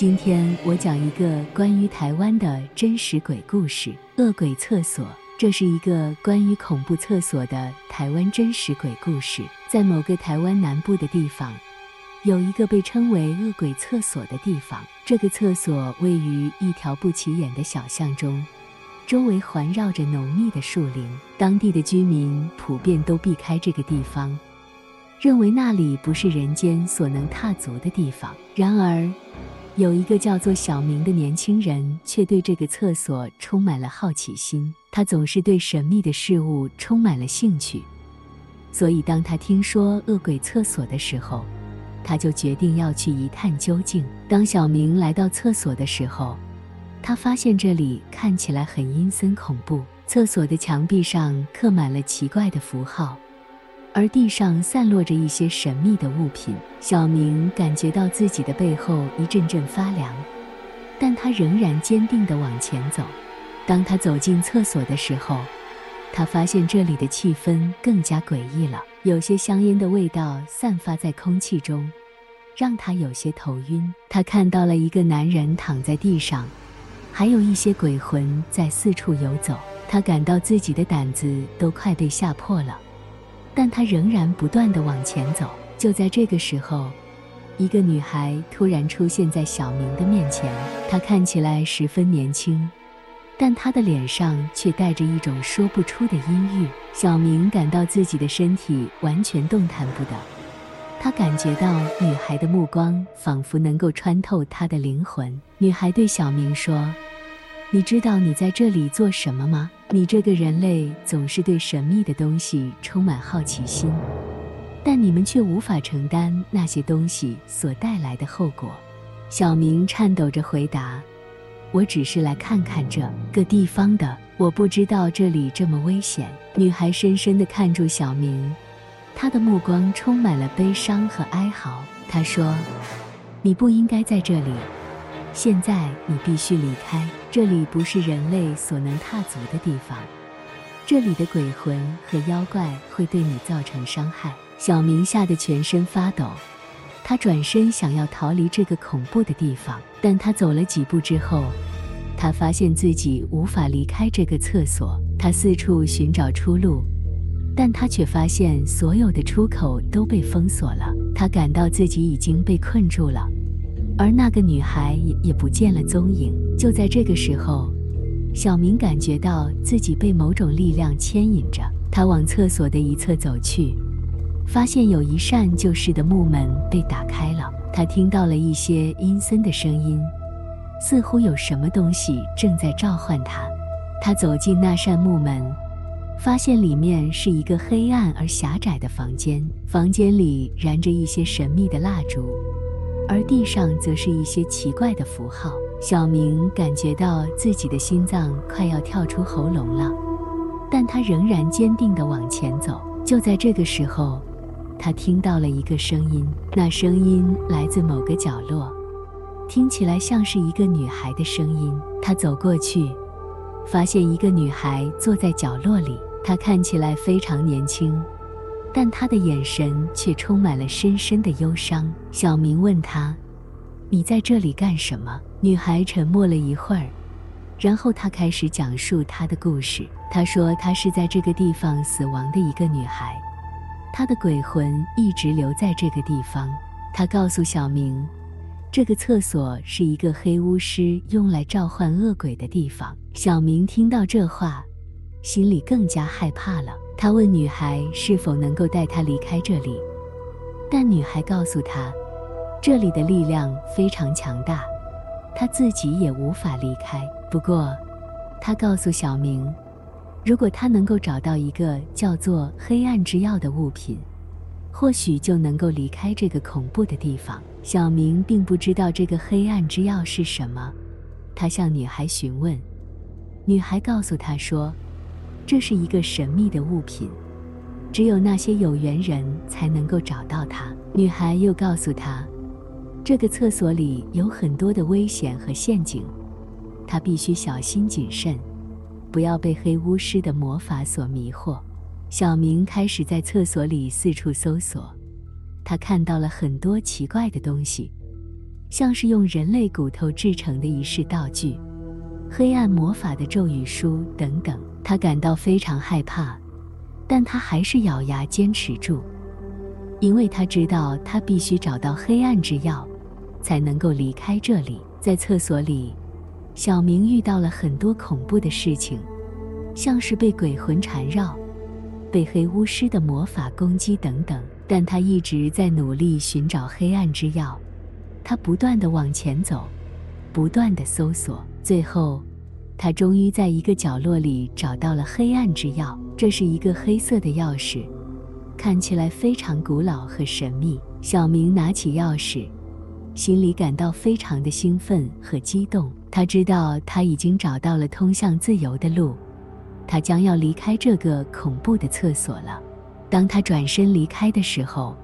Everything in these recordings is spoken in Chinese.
今天我讲一个关于台湾的真实鬼故事——恶鬼厕所。这是一个关于恐怖厕所的台湾真实鬼故事。在某个台湾南部的地方，有一个被称为恶鬼厕所的地方。这个厕所位于一条不起眼的小巷中，周围环绕着浓密的树林。当地的居民普遍都避开这个地方，认为那里不是人间所能踏足的地方。然而，有一个叫做小明的年轻人，却对这个厕所充满了好奇心。他总是对神秘的事物充满了兴趣，所以当他听说恶鬼厕所的时候，他就决定要去一探究竟。当小明来到厕所的时候，他发现这里看起来很阴森恐怖。厕所的墙壁上刻满了奇怪的符号。而地上散落着一些神秘的物品，小明感觉到自己的背后一阵阵发凉，但他仍然坚定地往前走。当他走进厕所的时候，他发现这里的气氛更加诡异了，有些香烟的味道散发在空气中，让他有些头晕。他看到了一个男人躺在地上，还有一些鬼魂在四处游走，他感到自己的胆子都快被吓破了。但他仍然不断地往前走。就在这个时候，一个女孩突然出现在小明的面前。她看起来十分年轻，但她的脸上却带着一种说不出的阴郁。小明感到自己的身体完全动弹不得。他感觉到女孩的目光仿佛能够穿透他的灵魂。女孩对小明说：“你知道你在这里做什么吗？”你这个人类总是对神秘的东西充满好奇心，但你们却无法承担那些东西所带来的后果。小明颤抖着回答：“我只是来看看这个地方的，我不知道这里这么危险。”女孩深深地看住小明，她的目光充满了悲伤和哀嚎。她说：“你不应该在这里。”现在你必须离开，这里不是人类所能踏足的地方。这里的鬼魂和妖怪会对你造成伤害。小明吓得全身发抖，他转身想要逃离这个恐怖的地方，但他走了几步之后，他发现自己无法离开这个厕所。他四处寻找出路，但他却发现所有的出口都被封锁了。他感到自己已经被困住了。而那个女孩也也不见了踪影。就在这个时候，小明感觉到自己被某种力量牵引着，他往厕所的一侧走去，发现有一扇旧式的木门被打开了。他听到了一些阴森的声音，似乎有什么东西正在召唤他。他走进那扇木门，发现里面是一个黑暗而狭窄的房间，房间里燃着一些神秘的蜡烛。而地上则是一些奇怪的符号。小明感觉到自己的心脏快要跳出喉咙了，但他仍然坚定地往前走。就在这个时候，他听到了一个声音，那声音来自某个角落，听起来像是一个女孩的声音。他走过去，发现一个女孩坐在角落里，她看起来非常年轻。但他的眼神却充满了深深的忧伤。小明问他：“你在这里干什么？”女孩沉默了一会儿，然后她开始讲述她的故事。她说：“她是在这个地方死亡的一个女孩，她的鬼魂一直留在这个地方。”她告诉小明：“这个厕所是一个黑巫师用来召唤恶鬼的地方。”小明听到这话，心里更加害怕了。他问女孩是否能够带他离开这里，但女孩告诉他，这里的力量非常强大，他自己也无法离开。不过，他告诉小明，如果他能够找到一个叫做“黑暗之钥”的物品，或许就能够离开这个恐怖的地方。小明并不知道这个“黑暗之钥”是什么，他向女孩询问，女孩告诉他说，这是一个神秘的物品，只有那些有缘人才能够找到它。女孩又告诉他，这个厕所里有很多的危险和陷阱，他必须小心谨慎，不要被黑巫师的魔法所迷惑。小明开始在厕所里四处搜索，他看到了很多奇怪的东西，像是用人类骨头制成的仪式道具、黑暗魔法的咒语书等等。他感到非常害怕，但他还是咬牙坚持住，因为他知道他必须找到黑暗之药，才能够离开这里。在厕所里，小明遇到了很多恐怖的事情，像是被鬼魂缠绕、被黑巫师的魔法攻击等等。但他一直在努力寻找黑暗之药，他不断地往前走，不断地搜索，最后，他终于在一个角落里找到了黑暗之钥。这是一个黑色的钥匙，看起来非常古老和神秘。小明拿起钥匙，心里感到非常的兴奋和激动。他知道他已经找到了通向自由的路，他将要离开这个恐怖的厕所了。当他转身离开的时候，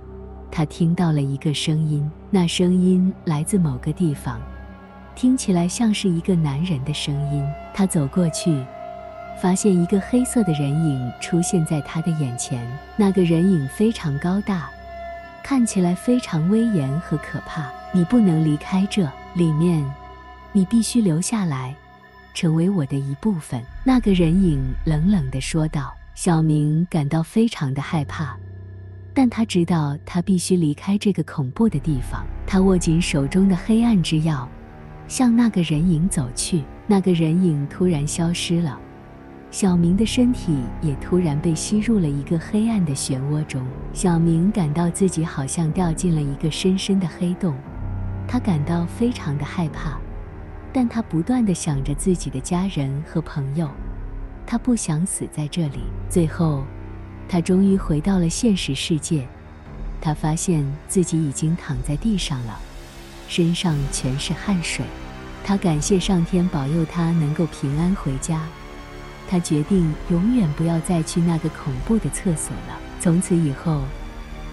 他听到了一个声音，那声音来自某个地方，听起来像是一个男人的声音。他走过去，发现一个黑色的人影出现在他的眼前。那个人影非常高大，看起来非常威严和可怕。你不能离开这里面，你必须留下来，成为我的一部分。那个人影冷冷地说道。小明感到非常的害怕，但他知道他必须离开这个恐怖的地方。他握紧手中的黑暗之药，向那个人影走去。那个人影突然消失了，小明的身体也突然被吸入了一个黑暗的漩涡中。小明感到自己好像掉进了一个深深的黑洞，他感到非常的害怕，但他不断的想着自己的家人和朋友。他不想死在这里。最后，他终于回到了现实世界。他发现自己已经躺在地上了，身上全是汗水。他感谢上天保佑他能够平安回家。他决定永远不要再去那个恐怖的厕所了。从此以后，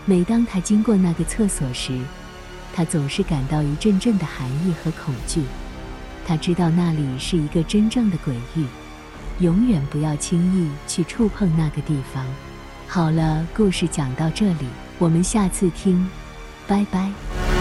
每当他经过那个厕所时，他总是感到一阵阵的寒意和恐惧。他知道那里是一个真正的鬼域。永远不要轻易去触碰那个地方。好了，故事讲到这里，我们下次听，拜拜。